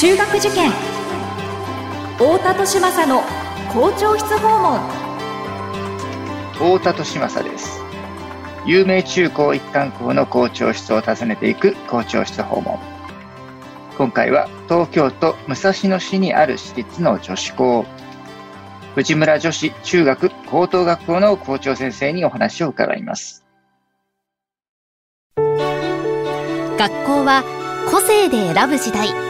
中学受験。太田利政の校長室訪問。太田利政です。有名中高一貫校の校長室を訪ねていく校長室訪問。今回は東京都武蔵野市にある私立の女子校。藤村女子中学高等学校の校長先生にお話を伺います。学校は個性で選ぶ時代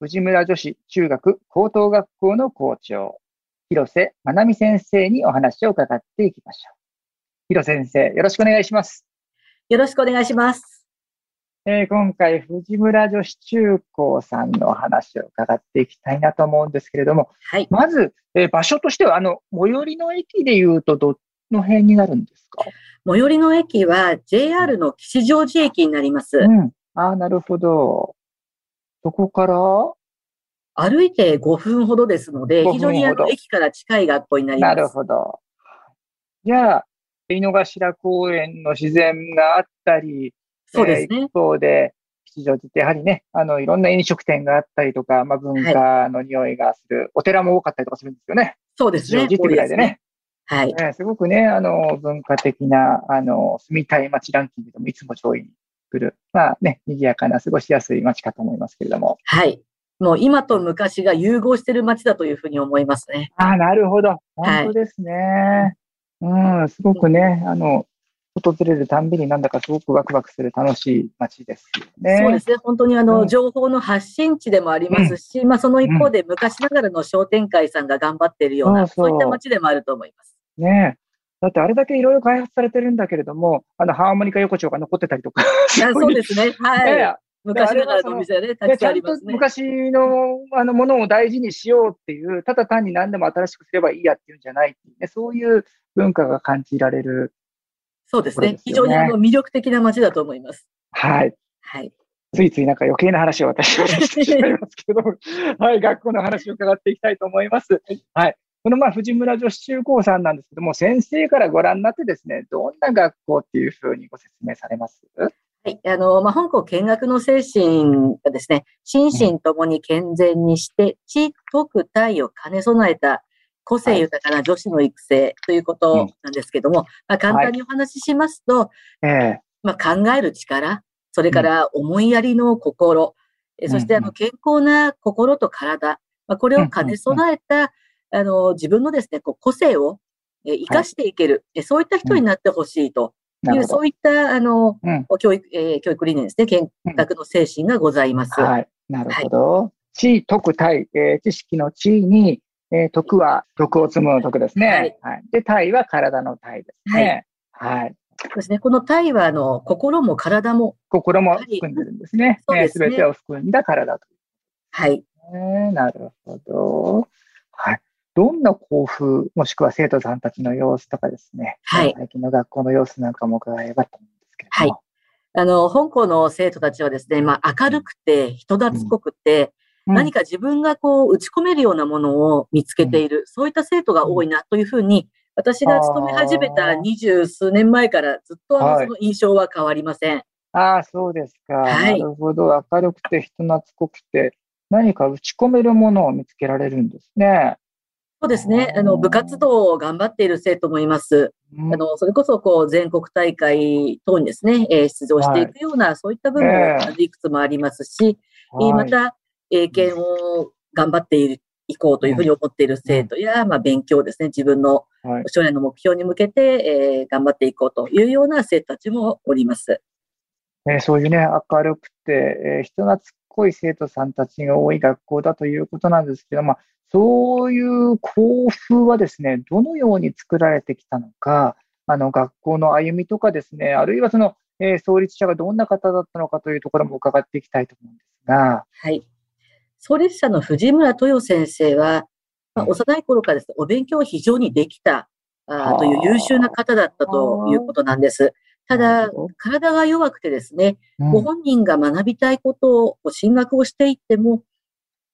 藤村女子中学高等学校の校長広瀬まなみ先生にお話を伺っていきましょう広瀬先生よろしくお願いしますよろしくお願いしますえー、今回、藤村女子中高さんの話を伺っていきたいなと思うんですけれども、はい、まず、えー、場所としては、あの、最寄りの駅でいうと、どの辺になるんですか？最寄りの駅は JR の吉祥寺駅になります。うん。ああ、なるほど。そこから？歩いて5分ほどですので、非常にあの駅から近い学校になります。なるほど。じゃあ、井の頭公園の自然があったり、そうですね。一方で、吉祥寺ってやはりね、あの、いろんな飲食店があったりとか、まあ、文化の匂いがする、はい、お寺も多かったりとかするんですよね。そうですね。吉祥寺ってぐらいでね。ねはい、すごくね、あの、文化的な、あの、住みたい街ランキングでもいつも上位に来る、まあね、賑やかな過ごしやすい街かと思いますけれども。はい。もう今と昔が融合してる街だというふうに思いますね。ああ、なるほど。本当ですね。はい、うん、すごくね、あの、訪れるたんびになんだかすごくワクワクする楽しい街ですよね。そうですね。本当にあの、うん、情報の発信地でもありますし、うん、まあその一方で昔ながらの商店会さんが頑張っているような、うん、そういった街でもあると思います。ねだってあれだけいろいろ開発されてるんだけれども、あの、ハーモニカ横丁が残ってたりとか。そうですね。はい。昔ながらのお店ね、たくさんありますね。昔のあのものを大事にしようっていう、ただ単に何でも新しくすればいいやっていうんじゃないね、そういう文化が感じられるそうですね。非常にあの魅力的な街だと思います。はい。はい。ついついなんか余計な話を私はしてしまいますけど、はい、学校の話を伺っていきたいと思います。はい。このまあ藤村女子中高さんなんですけども、先生からご覧になってですね、どんな学校っていうふうにご説明されます？はい。あの、まあ、本校見学の精神がですね、心身ともに健全にして、知、徳、体を兼ね備えた個性豊かな女子の育成ということなんですけども、まあ、簡単にお話ししますと、はいまあ、考える力、それから思いやりの心、うん、そしてあの健康な心と体、まあ、これを兼ね備えた、あの自分のですね、こう個性を生かしていける、はい、そういった人になってほしいという、そういったあの、うん、教育、えー、教育理念ですね、見学の精神がございます。はい、なるほど。はい、知、徳、体、えー、知識の地位に、えー、徳は徳を積むの徳ですね。はい。はい、で、体は体の体ですね。はい。はい、そうですね。この体は、あの、心も体も。心も含んでるんですね。そうですね。すべ、てを含んだ体と。はい。えー、なるほど。はい。どんな交付、もしくは生徒さんたちの様子とかですね。はい。最近の学校の様子なんかも伺えばと思うんですけれども。はい。あの、本校の生徒たちはですね、まあ、明るくて、人懐っこくて、何か自分がこう打ち込めるようなものを見つけている、そういった生徒が多いなというふうに、私が勤め始めた二十数年前からずっとあの、その印象は変わりません。ああ、そうですか。はい、なるほど。明るくて人懐っこくて、何か打ち込めるものを見つけられるんですね。そうですね。あの、部活動を頑張っている生徒もいます。うん、あの、それこそ、こう、全国大会等にですね、えー、出場していくような、はい、そういった部分もいくつもありますし、はい、また、英検を頑張っている、いこうというふうに思っている生徒や、まあ、勉強ですね、自分の将来の目標に向けて、えー、頑張っていこうというような生徒たちもおります。えー、そういうね、明るくて、えー、人懐っこい生徒さんたちが多い学校だということなんですけども、そういう校風はですね、どのように作られてきたのか、あの学校の歩みとかですね、あるいはその、えー、創立者がどんな方だったのかというところも伺っていきたいと思うんですが。はい。創立者の藤村豊先生は、まあ、幼い頃からですね、お勉強非常にできたあという優秀な方だったということなんです。ただ、体が弱くてですね、ご本人が学びたいことを進学をしていっても、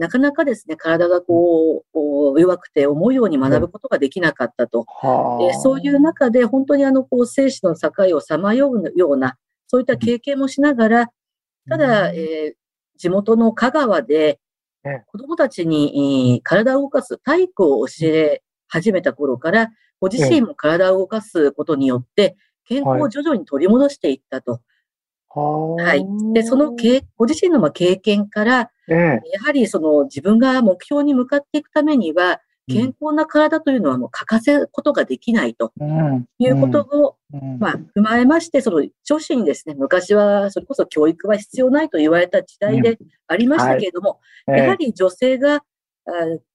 なかなかですね、体がこう、弱くて思うように学ぶことができなかったと。えそういう中で、本当にあの、こう、生死の境をさまようような、そういった経験もしながら、ただ、えー、地元の香川で、子供たちに体を動かす体育を教え始めた頃から、ご自身も体を動かすことによって、健康を徐々に取り戻していったと。はい。で、その経、ご自身の経験から、ええ、やはりその自分が目標に向かっていくためには、健康な体というのはもう欠かせることができないということを、まあ、踏まえまして、その女子にですね、昔はそれこそ教育は必要ないと言われた時代でありましたけれども、やはり女性が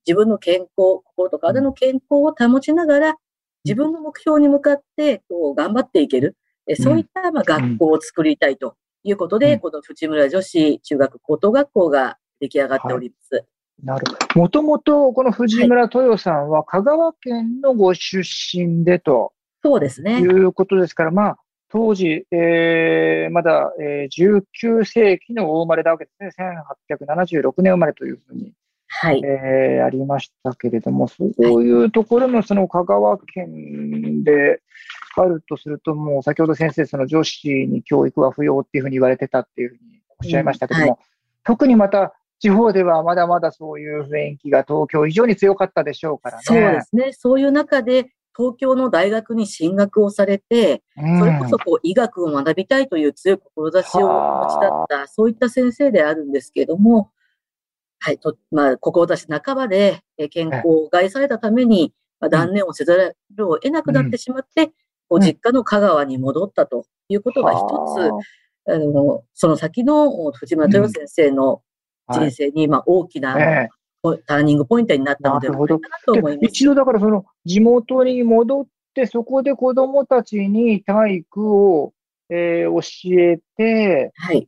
自分の健康、心と体の健康を保ちながら、自分の目標に向かってこう頑張っていける、そういったまあ学校を作りたいということで、この藤村女子中学高等学校が出来上がっております。はいなるほど。もともと、この藤村豊さんは香川県のご出身でと、そうですね。いうことですから、まあ、当時、えー、まだ、えー、19世紀のお生まれだわけですね。1876年生まれというふうにはい。えー、ありましたけれども、そういうところのその香川県であるとすると、もう先ほど先生、その女子に教育は不要っていうふうに言われてたっていうふうにおっしゃいましたけども、うんはい、特にまた地方ではまだまだそういう雰囲気が東京以上に強かったでしょうからね。そうですね。そういう中で、東京の大学に進学をされて、それこそこう医学を学びたいという強い志をお持ちだった、そういった先生であるんですけれども、はい、と、まあ、志半ばで健康を害されたために、まあ、断念をせざるを得なくなってしまって、ご実家の香川に戻ったということが一つ、あの、その先の藤間豊先生の人生に、まあ、大きな、ターニングポイントになったのではないかなと思います。一度だからその地元に戻って、そこで子供たちに体育を、えー、教えて、はい。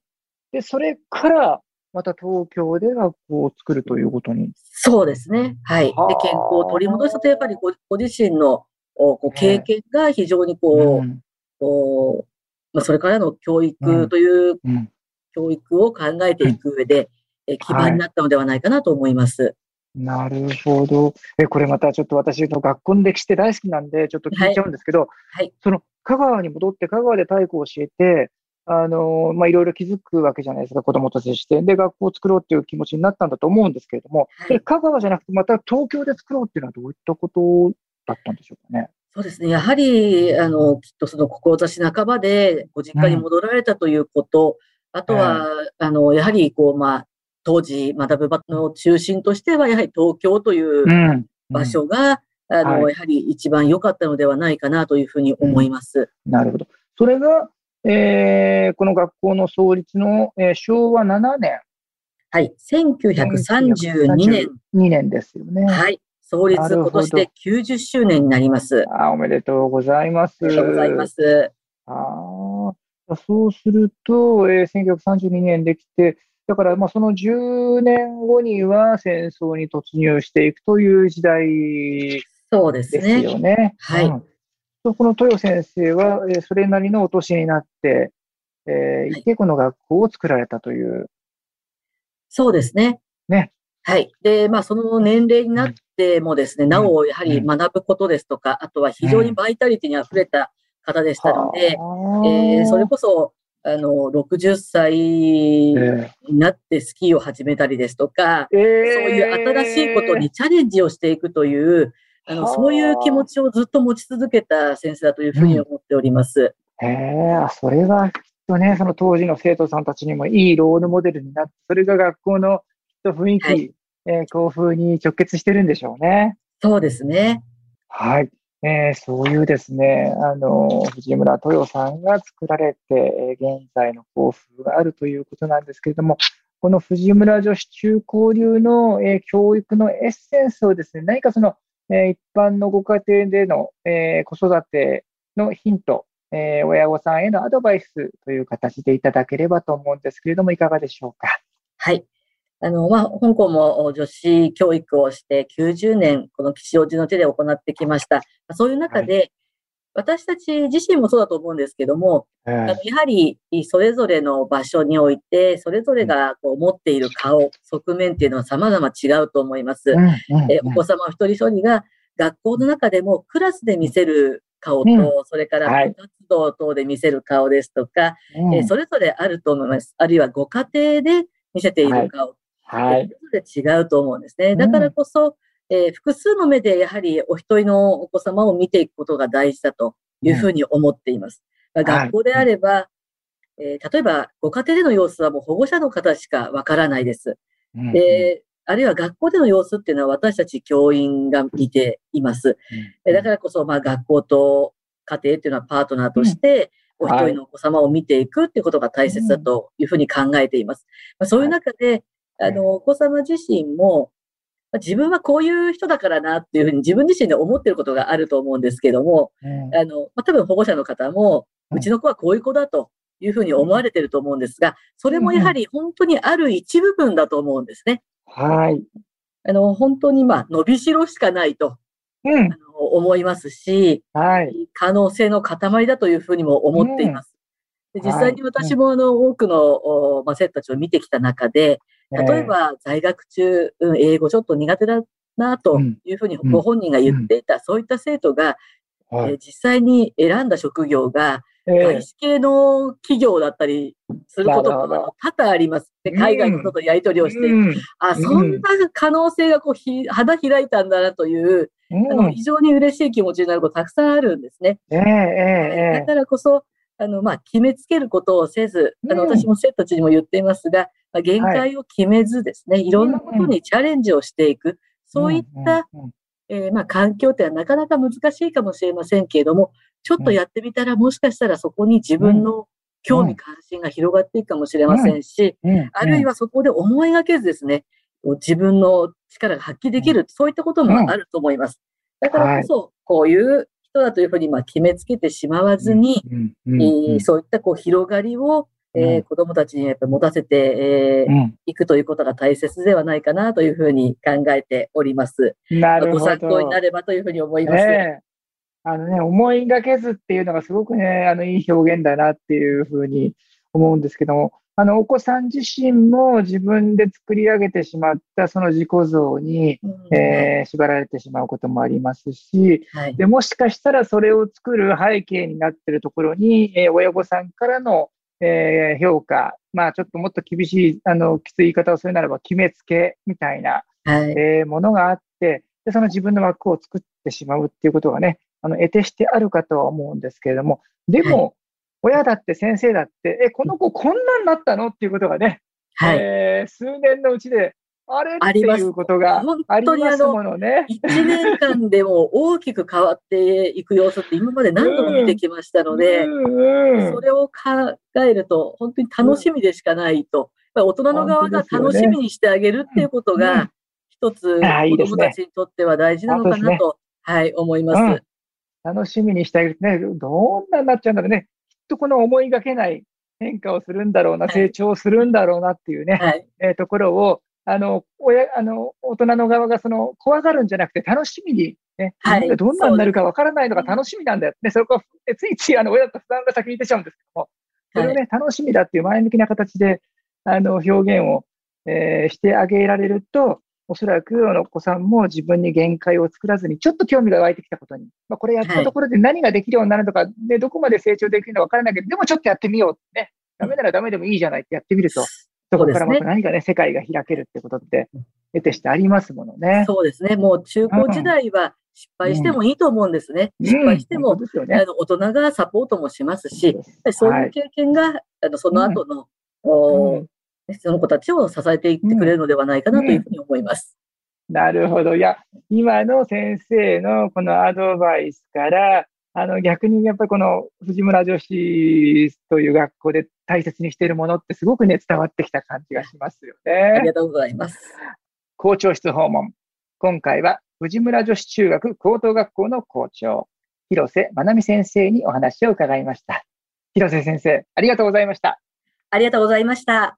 で、それから、また東京で学校を作るということに。そうですね。はい。で、健康を取り戻すと、やっぱりごご自身のこう経験が非常にこう、うん、こうまあ、それからの教育という、うん、教育を考えていく上で、うん、基盤になったのではないかなと思います。はい。なるほど。え、これまたちょっと私の学校の歴史って大好きなんで、ちょっと聞いちゃうんですけど、はい、はい、その香川に戻って香川で体育を教えて、あの、まあ、いろいろ気づくわけじゃないですか、子供と接して。で、学校を作ろうっていう気持ちになったんだと思うんですけれども、はい、香川じゃなくて、また東京で作ろうっていうのはどういったことだったんでしょうかね。そうですね。やはり、あの、きっとその志半ばでご実家に戻られたということ、うん、あとは、あの、やはり、こう、まあ、当時学ぶ場の中心としては、やはり東京という場所が、うん、あの、はい、やはり一番良かったのではないかなというふうに思います。なるほど。それが、えー、この学校の創立の、えー、昭和7年。はい、1932年。2年ですよね。はい。創立今年で90周年になります。あおめでとうございます。ありがとうございます。あそうすると、えー、1932年できて、だからまあその10年後には戦争に突入していくという時代ですよね。ねはい。うんこの豊先生は、えそれなりのお年になって、えー、いてこの学校を作られたという。そうですね。ね。はい。で、まあ、その年齢になってもですね、うん、なお、やはり学ぶことですとか、あとは非常にバイタリティに溢れた方でしたので、うん、えー、それこそ、あの、60歳になってスキーを始めたりですとか、えー、そういう新しいことにチャレンジをしていくという、あの、そういう気持ちをずっと持ち続けた先生だというふうに思っております。うん、へえ、それはきっとね、その当時の生徒さんたちにもいいロールモデルになって、それが学校のと雰囲気、はい、えー、校風に直結してるんでしょうね。そうですね。はい。えー、そういうですね、あの、藤村豊さんが作られて、えー、現在の校風があるということなんですけれども、この藤村女子中高流の、えー、教育のエッセンスをですね、何かそのえ一般のご家庭での、え子育てのヒント、え親御さんへのアドバイスという形でいただければと思うんですけれども、いかがでしょうか？はい。あの、まあ、香港も女子教育をして90年、この吉祥寺の手で行ってきました。そういう中で、私たち自身もそうだと思うんですけども、えあのやはりそれぞれの場所において、それぞれがこう持っている顔、側面っていうのは様々違うと思います。うんうんえお子様一人一人が学校の中でもクラスで見せる顔と、うん。それからはい。部活動等で見せる顔ですとか、うん。えーそれぞれあると思います。あるいはご家庭で見せている顔、はい。それぞれ違うと思うんですね。だからこそ、えー複数の目でやはりお一人のお子様を見ていくことが大事だというふうに思っています。まあはい学校であれば、えー例えばご家庭での様子はもう保護者の方しかわからないです。うんで、あるいは学校での様子っていうのは私たち教員が見ています。えだからこそ、まあ学校と家庭っていうのはパートナーとして、お一はい人のお子様を見ていくっていうことが大切だというふうに考えています。まあ、そういう中で、あの、お子様自身も、まあ自分はこういう人だからなっていうふうに自分自身で思っていることがあると思うんですけども、うんあの、まあ、多分保護者の方も、うんうちの子はこういう子だというふうに思われていると思うんですが、それもやはり本当にある一部分だと思うんですね。はい。あの、本当にまあ、伸びしろしかないとうん。あの思いますし、はい。可能性の塊だというふうにも思っています。で実際に私もあの多くの、おまあ、生徒たちを見てきた中で、例えば在学中、うん英語ちょっと苦手だなというふうにご本人が言っていた、そういった生徒が、えー、はい。えー実際に選んだ職業がえー。外資系の企業だったりすることも多々あります。で海外の人とやり取りをして。うん。あ、そんな可能性がこうひ花開いたんだなという、あうん。の非常に嬉しい気持ちになることたくさんあるんですね。ええええだからこそ、あの、まあ、決めつけることをせず、あの、うん。私も生徒たちにも言っていますが、まあ、限界を決めずですね、い、ろんなことにチャレンジをしていく、そういった、えーまあ、環境ってのはなかなか難しいかもしれませんけれども、ちょっとやってみたら、もしかしたらそこに自分の興味関心が広がっていくかもしれませんし、うん。あるいはそこで思いがけずですね、自分の力が発揮できる、そういったこともあると思います。だからこそ、こういう人だというふうにまあ決めつけてしまわずに、そういったこう広がりを、えーうん子供たちにやっぱり持たせてい、えーうんいくということが大切ではないかなというふうに考えております。なるほど。ご参考になればというふうに思います。ええあのね、思いがけずっていうのがすごくね、あの、いい表現だなっていうふうに思うんですけども、あの、お子さん自身も自分で作り上げてしまったその自己像に、うん。えー縛られてしまうこともありますし、はい。で、もしかしたらそれを作る背景になっているところに、えー親御さんからの、えー評価、まあちょっともっと厳しい、あの、きつい言い方をするならば決めつけみたいな、はい。えーものがあって、で、その自分の枠を作ってしまうっていうことがね、あの、得てしてあるかとは思うんですけれども、でも、親だって先生だって、え、この子こんなんなったの？っていうことがね、はい。えー数年のうちで、あれ？っていうことが本あり当にますものね。一年間でも大きく変わっていく様子って今まで何度も見てきましたので、うんうん。それを考えると本当に楽しみでしかないと、大人の側が楽しみにしてあげるっていうことうん。が、一つ子供たちにとっては大事なのかなと、はい、思います。うん。楽しみにしてあげる。とね、どんなになっちゃうんだろうね。とこの思いがけない変化をするんだろうな、はい成長するんだろうなっていうね、はい。えーところを、あの、親、あの、大人の側がその、怖がるんじゃなくて楽しみに、ね、はいどんなになるかわからないのが楽しみなんだよ。ね、そこは、えついついあの、親だと負担が先に出ちゃうんですけども、それをね、楽しみだっていう前向きな形で、あの、表現を、えーしてあげられると、おそらく、お子さんも自分に限界を作らずに、ちょっと興味が湧いてきたことに、まあ、これやったところで何ができるようになるのか、で、どこまで成長できるのかわからないけど、でもちょっとやってみようね。ダメならダメでもいいじゃないってやってみると、そこからまた何かね、世界が開けるってことって、得てしてありますものね。そうですね。もう中高時代は失敗してもいいと思うんですね。失敗しても、うんね。あの大人がサポートもしますし、そういいう経験が、あのその後の、おうんその子たちを支えていってくれるのではないかなというふうに思います。なるほど。いや、今の先生のこのアドバイスから、あの逆にやっぱりこの藤村女子という学校で大切にしているものってすごくね、伝わってきた感じがしますよね。ありがとうございます。校長室訪問。今回は藤村女子中学高等学校の校長、広瀬まなみ先生にお話を伺いました。広瀬先生、ありがとうございました。ありがとうございました。